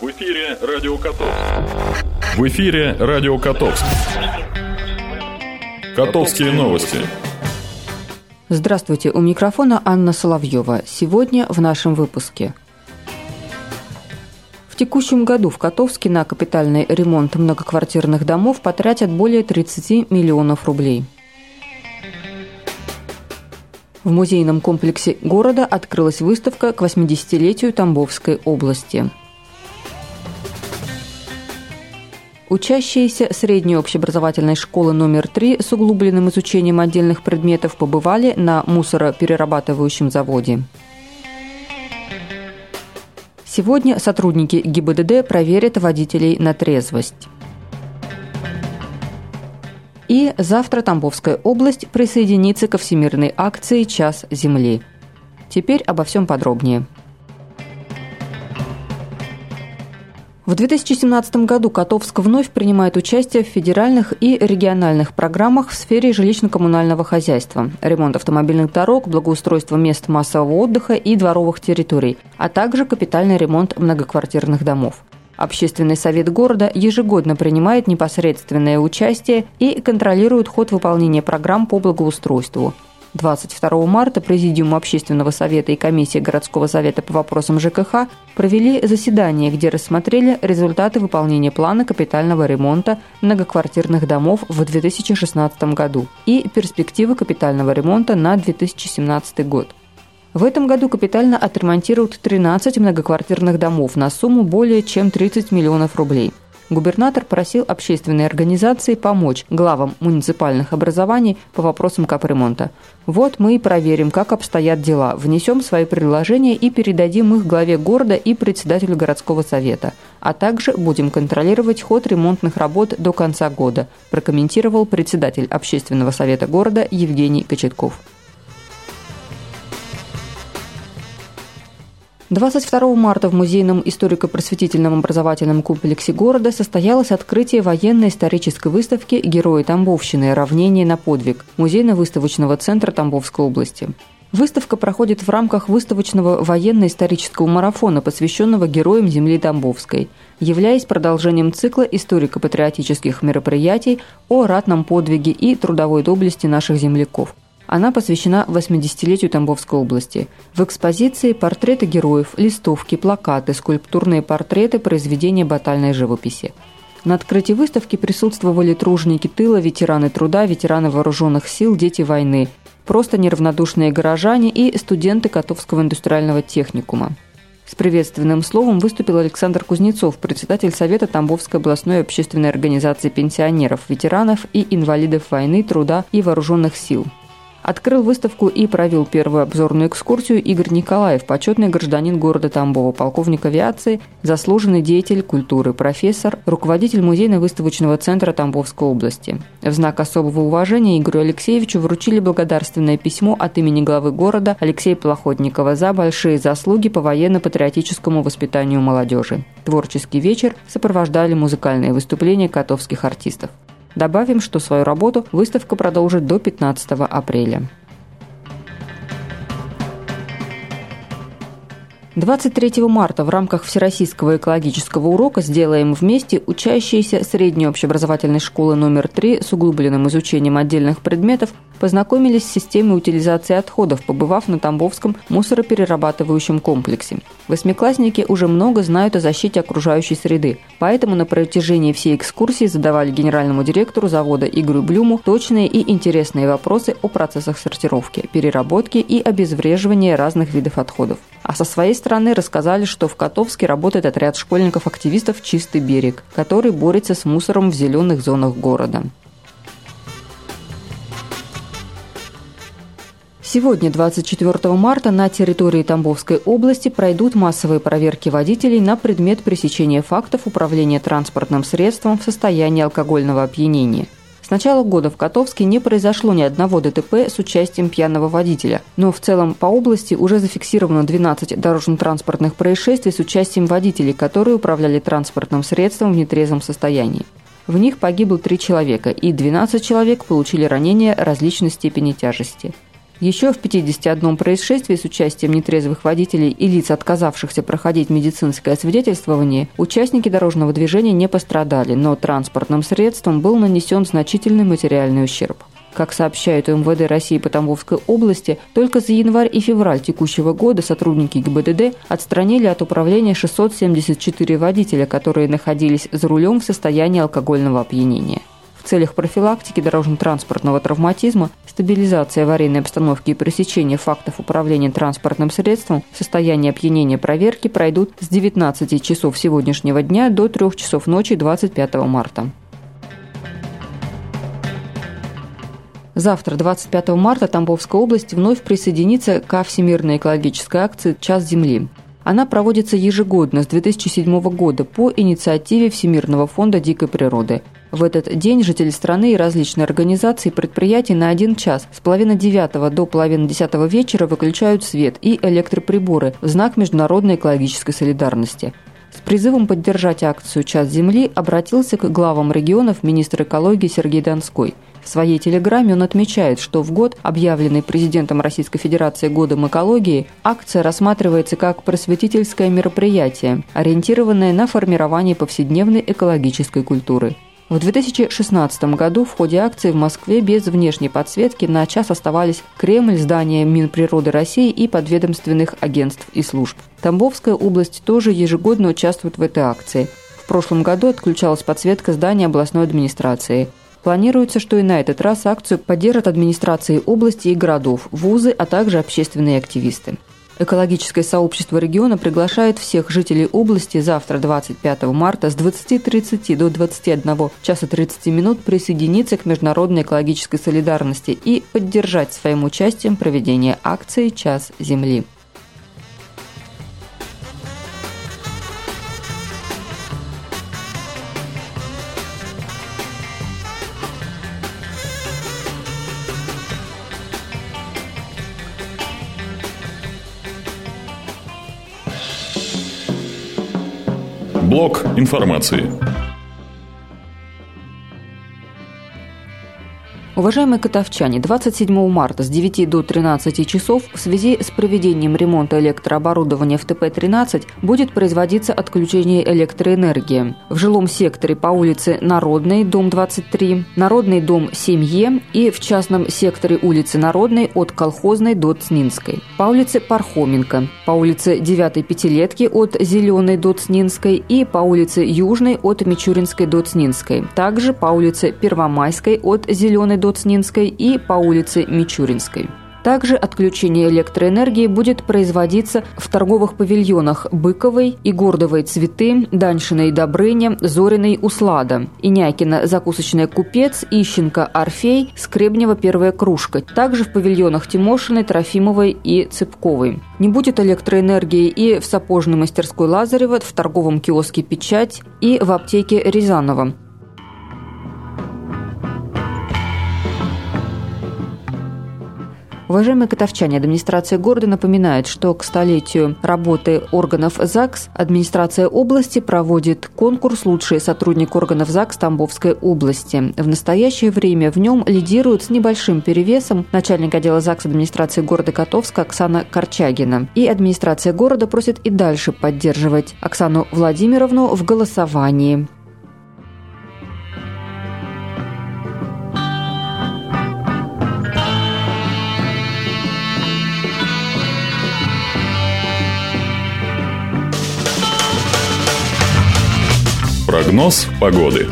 В эфире Радио Котовск. В эфире Радио Котовск. Котовские новости. Здравствуйте, у микрофона Анна Соловьева. Сегодня в нашем выпуске. В текущем году в Котовске на капитальный ремонт многоквартирных домов потратят более 30 миллионов рублей. В музейном комплексе города открылась выставка к 80-летию Тамбовской области. Учащиеся средней общеобразовательной школы номер 3 с углубленным изучением отдельных предметов побывали на мусороперерабатывающем заводе. Сегодня сотрудники ГИБДД проверят водителей на трезвость. И завтра Тамбовская область присоединится ко всемирной акции «Час земли». Теперь обо всем подробнее. В 2017 году Котовск вновь принимает участие в федеральных и региональных программах в сфере жилищно-коммунального хозяйства, ремонт автомобильных дорог, благоустройство мест массового отдыха и дворовых территорий, а также капитальный ремонт многоквартирных домов. Общественный совет города ежегодно принимает непосредственное участие и контролирует ход выполнения программ по благоустройству – 22 марта Президиум Общественного совета и Комиссия городского совета по вопросам ЖКХ провели заседание, где рассмотрели результаты выполнения плана капитального ремонта многоквартирных домов в 2016 году и перспективы капитального ремонта на 2017 год. В этом году капитально отремонтируют 13 многоквартирных домов на сумму более чем 30 миллионов рублей – губернатор просил общественные организации помочь главам муниципальных образований по вопросам капремонта. Вот мы и проверим, как обстоят дела, внесем свои предложения и передадим их главе города и председателю городского совета, а также будем контролировать ход ремонтных работ до конца года, прокомментировал председатель общественного совета города Евгений Кочетков. 22 марта в музейном историко-просветительном образовательном комплексе города состоялось открытие военно-исторической выставки «Герои Тамбовщины. Равнение на подвиг» музейно-выставочного центра Тамбовской области. Выставка проходит в рамках выставочного военно-исторического марафона, посвященного героям земли Тамбовской, являясь продолжением цикла историко-патриотических мероприятий о ратном подвиге и трудовой доблести наших земляков – она посвящена 80-летию Тамбовской области. В экспозиции портреты героев, листовки, плакаты, скульптурные портреты, произведения батальной живописи. На открытии выставки присутствовали труженики тыла, ветераны труда, ветераны вооруженных сил, дети войны, просто неравнодушные горожане и студенты Котовского индустриального техникума. С приветственным словом выступил Александр Кузнецов, председатель Совета Тамбовской областной общественной организации пенсионеров, ветеранов и инвалидов войны, труда и вооруженных сил – Открыл выставку и провел первую обзорную экскурсию Игорь Николаев, почетный гражданин города Тамбова, полковник авиации, заслуженный деятель культуры, профессор, руководитель музейно-выставочного центра Тамбовской области. В знак особого уважения Игорю Алексеевичу вручили благодарственное письмо от имени главы города Алексея Плохотникова за большие заслуги по военно-патриотическому воспитанию молодежи. Творческий вечер сопровождали музыкальные выступления котовских артистов. Добавим, что свою работу выставка продолжит до 15 апреля. 23 марта в рамках Всероссийского экологического урока «Сделаем вместе» учащиеся средней общеобразовательной школы номер 3 с углубленным изучением отдельных предметов познакомились с системой утилизации отходов, побывав на Тамбовском мусороперерабатывающем комплексе. Восьмиклассники уже много знают о защите окружающей среды, поэтому на протяжении всей экскурсии задавали генеральному директору завода Игорю Блюму точные и интересные вопросы о процессах сортировки, переработки и обезвреживания разных видов отходов. А со своей стороны рассказали, что в Котовске работает отряд школьников-активистов «Чистый берег», который борется с мусором в зеленых зонах города. Сегодня, 24 марта, на территории Тамбовской области пройдут массовые проверки водителей на предмет пресечения фактов управления транспортным средством в состоянии алкогольного опьянения – с начала года в Котовске не произошло ни одного ДТП с участием пьяного водителя. Но в целом по области уже зафиксировано 12 дорожно-транспортных происшествий с участием водителей, которые управляли транспортным средством в нетрезвом состоянии. В них погибло три человека, и 12 человек получили ранения различной степени тяжести. Еще в 51 происшествии с участием нетрезвых водителей и лиц, отказавшихся проходить медицинское освидетельствование, участники дорожного движения не пострадали, но транспортным средством был нанесен значительный материальный ущерб. Как сообщают МВД России по Тамбовской области, только за январь и февраль текущего года сотрудники ГИБДД отстранили от управления 674 водителя, которые находились за рулем в состоянии алкогольного опьянения. Целях профилактики дорожно-транспортного травматизма, стабилизации аварийной обстановки и пресечения фактов управления транспортным средством в состоянии опьянения проверки пройдут с 19 часов сегодняшнего дня до 3 часов ночи 25 марта. Завтра, 25 марта, Тамбовская область вновь присоединится ко Всемирной экологической акции «Час Земли». Она проводится ежегодно с 2007 года по инициативе Всемирного фонда дикой природы. В этот день жители страны и различные организации и предприятия на один час с половины девятого до половины десятого вечера выключают свет и электроприборы в знак международной экологической солидарности. С призывом поддержать акцию «Час Земли» обратился к главам регионов министр экологии Сергей Донской – в своей телеграмме он отмечает, что в год, объявленный президентом Российской Федерации Годом экологии, акция рассматривается как просветительское мероприятие, ориентированное на формирование повседневной экологической культуры. В 2016 году в ходе акции в Москве без внешней подсветки на час оставались Кремль, здание Минприроды России и подведомственных агентств и служб. Тамбовская область тоже ежегодно участвует в этой акции. В прошлом году отключалась подсветка здания областной администрации. Планируется, что и на этот раз акцию поддержат администрации области и городов, вузы, а также общественные активисты. Экологическое сообщество региона приглашает всех жителей области завтра, 25 марта, с 20.30 до 21 часа 30 минут присоединиться к международной экологической солидарности и поддержать своим участием проведение акции «Час Земли». Блок информации. Уважаемые котовчане, 27 марта с 9 до 13 часов в связи с проведением ремонта электрооборудования в ТП-13 будет производиться отключение электроэнергии. В жилом секторе по улице Народной, дом 23, Народный дом 7Е и в частном секторе улицы Народной от Колхозной до Цнинской. По улице Пархоменко, по улице 9 Пятилетки от Зеленой до Цнинской и по улице Южной от Мичуринской до Цнинской. Также по улице Первомайской от Зеленой до Доцнинской и по улице Мичуринской. Также отключение электроэнергии будет производиться в торговых павильонах Быковой, Игордовой цветы, Даньшиной Добрыня, Зориной Услада, Инякина закусочная Купец, Ищенко Орфей, Скребнева первая кружка. Также в павильонах Тимошиной, Трофимовой и Цыпковой. Не будет электроэнергии и в сапожной мастерской Лазарева, в торговом киоске «Печать» и в аптеке Рязанова. Уважаемые котовчане, администрация города напоминает, что к столетию работы органов ЗАГС администрация области проводит конкурс «Лучший сотрудник органов ЗАГС Тамбовской области». В настоящее время в нем лидирует с небольшим перевесом начальник отдела ЗАГС администрации города Котовска Оксана Корчагина. И администрация города просит и дальше поддерживать Оксану Владимировну в голосовании. Прогноз погоды.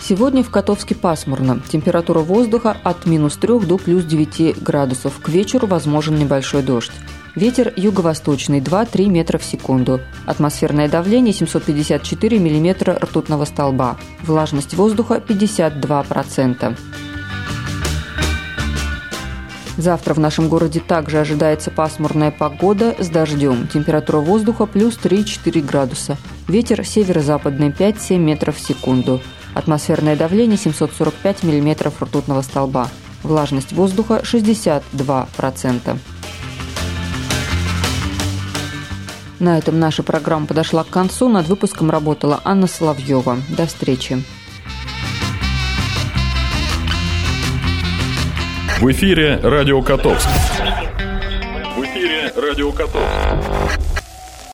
Сегодня в Котовске пасмурно. Температура воздуха от минус 3 до плюс 9 градусов. К вечеру возможен небольшой дождь. Ветер юго-восточный 2-3 метра в секунду. Атмосферное давление 754 миллиметра ртутного столба. Влажность воздуха 52%. Завтра в нашем городе также ожидается пасмурная погода с дождем. Температура воздуха плюс 3-4 градуса. Ветер северо-западный 5-7 метров в секунду. Атмосферное давление 745 миллиметров ртутного столба. Влажность воздуха 62%. На этом наша программа подошла к концу. Над выпуском работала Анна Соловьева. До встречи. В эфире Радио Котовск. В эфире Радио Котовск.